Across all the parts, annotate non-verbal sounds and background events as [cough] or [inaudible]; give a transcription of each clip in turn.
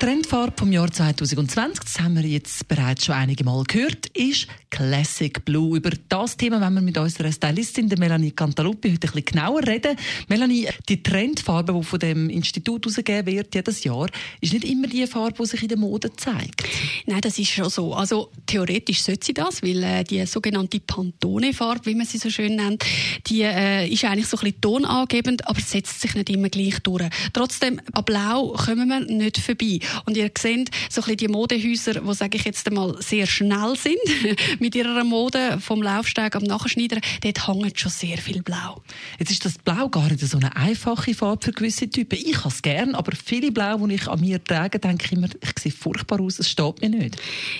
Trendfarbe vom Jahr 2020, das haben wir jetzt bereits schon einige Mal gehört, ist Classic Blue. Über das Thema wollen wir mit unserer Stylistin, der Melanie Cantaluppi, heute ein bisschen genauer reden. Melanie, die Trendfarbe, die von dem Institut ausgegeben wird jedes Jahr, ist nicht immer die Farbe, die sich in der Mode zeigt. Nein, das ist schon so. Also theoretisch sollte sie das, weil äh, die sogenannte Pantone-Farbe, wie man sie so schön nennt, die äh, ist eigentlich so ein bisschen tonangebend, aber setzt sich nicht immer gleich durch. Trotzdem, an Blau kommen wir nicht vorbei. Und ihr seht so ein bisschen die Modehäuser, die, sage ich jetzt einmal, sehr schnell sind [laughs] mit ihrer Mode, vom Laufsteg am Nachschneidern, dort hängt schon sehr viel Blau. Jetzt ist das Blau gar nicht so eine einfache Farbe für gewisse Typen. Ich habe es gerne, aber viele Blau, die ich an mir trage, denke ich immer, ich sehe furchtbar aus, es steht mir nicht.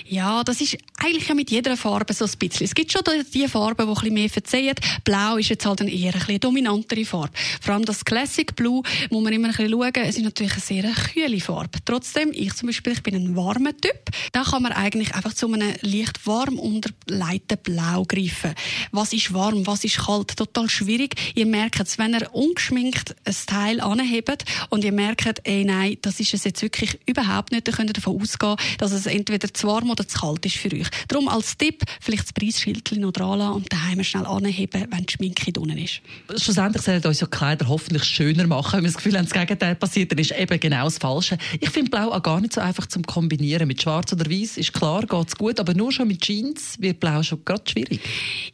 Ja, das ist eigentlich ja mit jeder Farbe so ein bisschen. Es gibt schon die Farben, die ein bisschen mehr verzeihen. Blau ist jetzt halt eine eher ein bisschen dominantere Farbe. Vor allem das Classic Blue muss man immer ein bisschen schauen. Es ist natürlich eine sehr kühle Farbe. Trotzdem trotzdem, ich zum Beispiel, ich bin ein warmer Typ, da kann man eigentlich einfach zu einem leicht warm unterleiten Blau greifen. Was ist warm, was ist kalt? Total schwierig. Ihr merkt es, wenn ihr ungeschminkt ein Teil anhebt und ihr merkt, ey, nein, das ist es jetzt wirklich überhaupt nicht, dann könnt ihr davon ausgehen, dass es entweder zu warm oder zu kalt ist für euch. Darum als Tipp, vielleicht das Preisschild noch dran lassen und daheim schnell anheben, wenn die Schminke unten ist. Schlussendlich sollen uns ja Kleider hoffentlich schöner machen. Wenn wir das Gefühl haben, das Gegenteil passiert, dann ist eben genau das Falsche. Ich finde Blau auch gar nicht so einfach zum Kombinieren. Mit Schwarz oder Weiß ist klar, geht es gut, aber nur schon mit Jeans wird Blau schon gerade schwierig.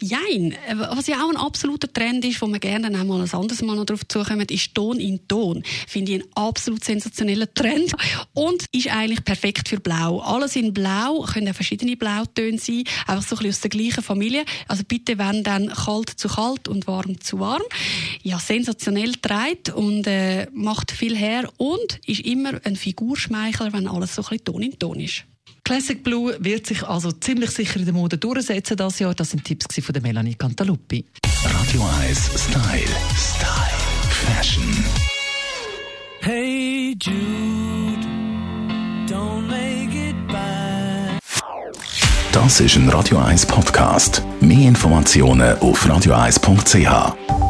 Jein. Was ja auch ein absoluter Trend ist, wo wir gerne auch mal ein anderes Mal noch darauf zukommen, ist Ton in Ton. Finde ich einen absolut sensationellen Trend und ist eigentlich perfekt für Blau. Alles in Blau, können auch verschiedene Blautöne sein, einfach so ein bisschen aus der gleichen Familie. Also bitte, wenn dann kalt zu kalt und warm zu warm. Ja, sensationell trägt und äh, macht viel her und ist immer ein Figurschmeichler, wenn alles so ein bisschen Ton in Ton ist. Classic Blue wird sich also ziemlich sicher in der Mode durchsetzen das Jahr. Das sind Tipps von der Melanie Cantaluppi. Radio 1 Style. Style. Fashion. Hey Jude, don't make it bad. Das ist ein Radio 1 Podcast. Mehr Informationen auf radio1.ch.